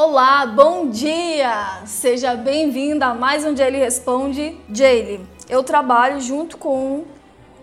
Olá, bom dia! Seja bem-vinda a mais um Jaylee Responde. Jaylee, eu trabalho junto com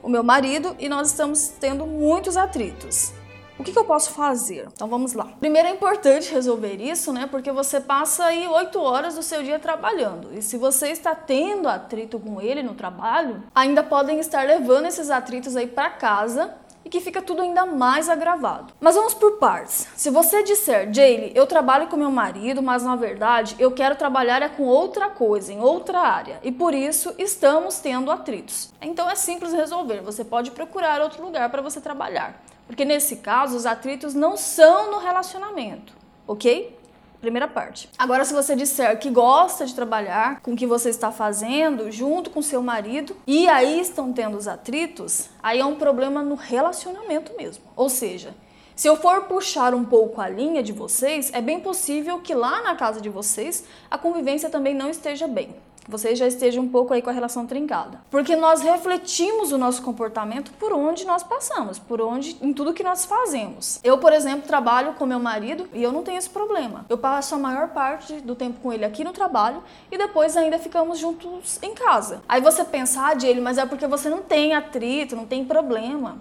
o meu marido e nós estamos tendo muitos atritos. O que, que, eu posso fazer? Então vamos lá. Primeiro é importante resolver isso, né? Porque você passa aí oito horas do seu dia trabalhando. E se você está tendo atrito com ele no trabalho, ainda podem estar levando esses atritos aí para casa e que fica tudo ainda mais agravado. Mas vamos por partes. Se você disser, Jaylee, eu trabalho com meu marido, mas na verdade eu quero trabalhar é com outra coisa, em outra área, e por isso estamos tendo atritos. Então é simples resolver, você pode procurar outro lugar para você trabalhar. Porque nesse caso, os atritos não são no relacionamento, ok? Primeira parte. Agora, se você disser que gosta de trabalhar com o que você está fazendo junto com seu marido e aí estão tendo os atritos, aí é um problema no relacionamento mesmo. Ou seja, se eu for puxar um pouco a linha de vocês, é bem possível que lá na casa de vocês a convivência também não esteja bem vocês já estejam um pouco aí com a relação trincada. Porque nós refletimos o nosso comportamento por onde nós passamos, por onde em tudo que nós fazemos. Eu, por exemplo, trabalho com meu marido e eu não tenho esse problema. Eu passo a maior parte do tempo com ele aqui no trabalho e depois ainda ficamos juntos em casa. Aí você pensa, ah, Jaylee, mas é porque você não tem atrito, não tem problema.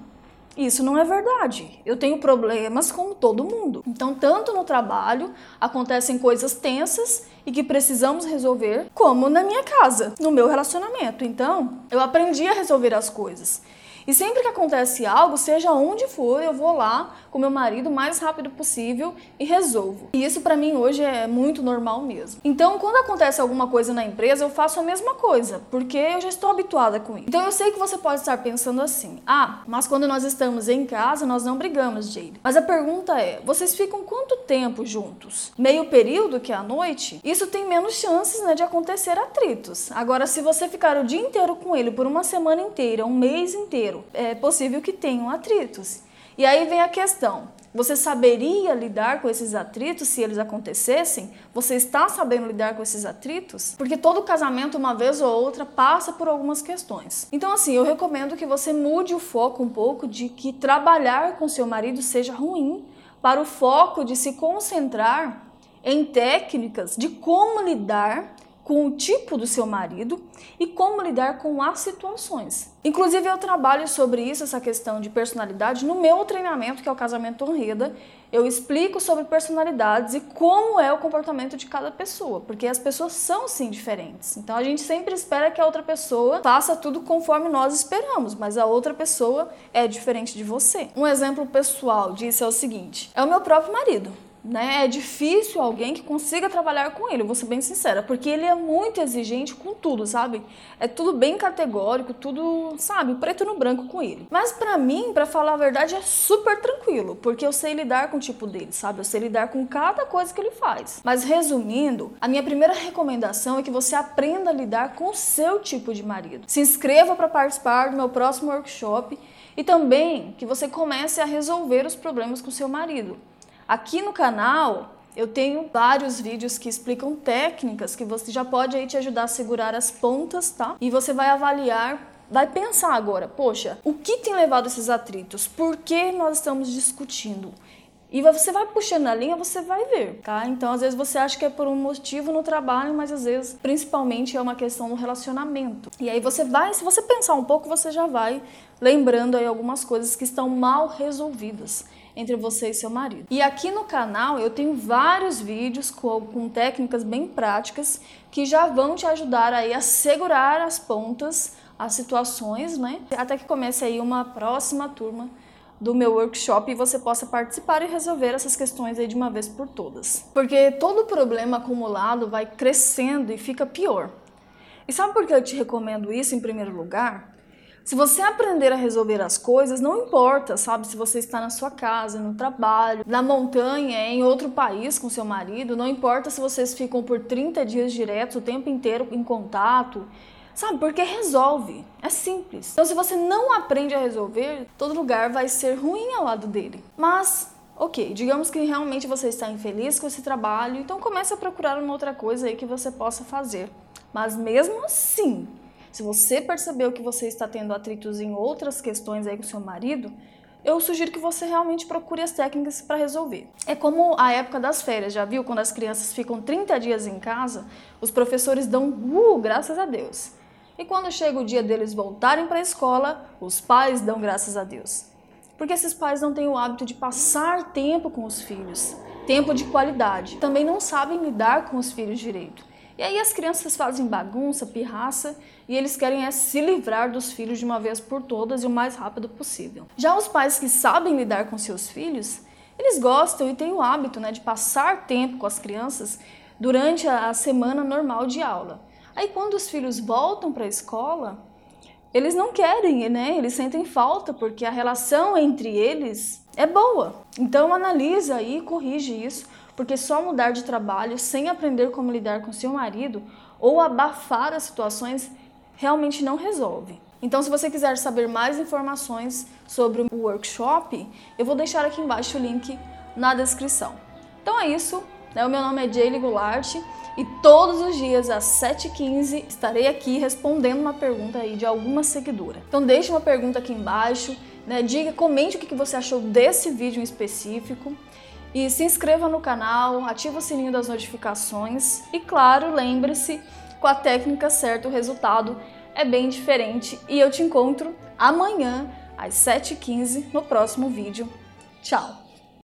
Isso não é verdade. Eu tenho problemas como todo mundo. Então, tanto no trabalho acontecem coisas tensas e que precisamos resolver, como na minha casa, no meu relacionamento. Então, eu aprendi a resolver as coisas. E sempre que acontece algo, seja onde for, eu vou lá com meu marido o mais rápido possível e resolvo. E isso para mim hoje é muito normal mesmo. Então, quando acontece alguma coisa na empresa, eu faço a mesma coisa, porque eu já estou habituada com isso. Então, eu sei que você pode estar pensando assim: "Ah, mas quando nós estamos em casa, nós não brigamos, Jade". Mas a pergunta é: vocês ficam quanto tempo juntos? Meio período que é a noite? Isso tem menos chances, né, de acontecer atritos. Agora, se você ficar o dia inteiro com ele por uma semana inteira, um mês inteiro, é possível que tenham atritos. E aí vem a questão: você saberia lidar com esses atritos se eles acontecessem? Você está sabendo lidar com esses atritos? Porque todo casamento, uma vez ou outra, passa por algumas questões. Então, assim, eu recomendo que você mude o foco um pouco de que trabalhar com seu marido seja ruim, para o foco de se concentrar em técnicas de como lidar com o tipo do seu marido e como lidar com as situações. Inclusive, eu trabalho sobre isso, essa questão de personalidade, no meu treinamento, que é o Casamento Honreda. Eu explico sobre personalidades e como é o comportamento de cada pessoa, porque as pessoas são sim diferentes. Então, a gente sempre espera que a outra pessoa faça tudo conforme nós esperamos, mas a outra pessoa é diferente de você. Um exemplo pessoal disso é o seguinte: é o meu próprio marido né? É difícil alguém que consiga trabalhar com ele, vou ser bem sincera, porque ele é muito exigente com tudo, sabe? É tudo bem categórico, tudo, sabe, preto no branco com ele. Mas para mim, para falar a verdade, é super tranquilo, porque eu sei lidar com o tipo dele, sabe? Eu sei lidar com cada coisa que ele faz. Mas resumindo, a minha primeira recomendação é que você aprenda a lidar com o seu tipo de marido. Se inscreva para participar do meu próximo workshop e também que você comece a resolver os problemas com seu marido. Aqui no canal eu tenho vários vídeos que explicam técnicas que você já pode aí te ajudar a segurar as pontas, tá? E você vai avaliar vai pensar agora, poxa, o que tem levado esses atritos? Por que nós estamos discutindo? E você vai puxando a linha, você vai ver, tá? Então, às vezes você acha que é por um motivo no trabalho, mas às vezes, principalmente, é uma questão no relacionamento. E aí você vai, se você pensar um pouco, você já vai lembrando aí algumas coisas que estão mal resolvidas entre você e seu marido. E aqui no canal eu tenho vários vídeos com, com técnicas bem práticas que já vão te ajudar aí a segurar as pontas, as situações, né? Até que comece aí uma próxima turma do meu workshop e você possa participar e resolver essas questões aí de uma vez por todas. Porque todo problema acumulado vai crescendo e fica pior. E sabe por que eu te recomendo isso em primeiro lugar? Se você aprender a resolver as coisas, não importa, sabe, se você está na sua casa, no trabalho, na montanha, em outro país com seu marido, não importa se vocês ficam por 30 dias diretos, o tempo inteiro em contato, sabe, porque resolve, é simples. Então, se você não aprende a resolver, todo lugar vai ser ruim ao lado dele. Mas Ok, digamos que realmente você está infeliz com esse trabalho, então comece a procurar uma outra coisa aí que você possa fazer. Mas mesmo assim, se você percebeu que você está tendo atritos em outras questões aí com seu marido, eu sugiro que você realmente procure as técnicas para resolver. É como a época das férias, já viu? Quando as crianças ficam 30 dias em casa, os professores dão uh, graças a Deus. E quando chega o dia deles voltarem para a escola, os pais dão graças a Deus. Porque esses pais não têm o hábito de passar tempo com os filhos, tempo de qualidade. Também não sabem lidar com os filhos direito. E aí as crianças fazem bagunça, pirraça e eles querem é se livrar dos filhos de uma vez por todas e o mais rápido possível. Já os pais que sabem lidar com seus filhos, eles gostam e têm o hábito né, de passar tempo com as crianças durante a semana normal de aula. Aí quando os filhos voltam para a escola, eles não querem, né? Eles sentem falta porque a relação entre eles é boa. Então analisa e corrige isso porque só mudar de trabalho sem aprender como lidar com seu marido ou abafar as situações realmente não resolve. Então, se você quiser saber mais informações sobre o workshop, eu vou deixar aqui embaixo o link na descrição. Então é isso, né? o meu nome é Jaylee Goulart e todos os dias às 7h15 estarei aqui respondendo uma pergunta aí de alguma seguidora. Então deixe uma pergunta aqui embaixo, né? diga, comente o que você achou desse vídeo em específico e se inscreva no canal, ative o sininho das notificações e, claro, lembre-se, com a técnica certa o resultado é bem diferente. E eu te encontro amanhã às 7h15 no próximo vídeo. Tchau!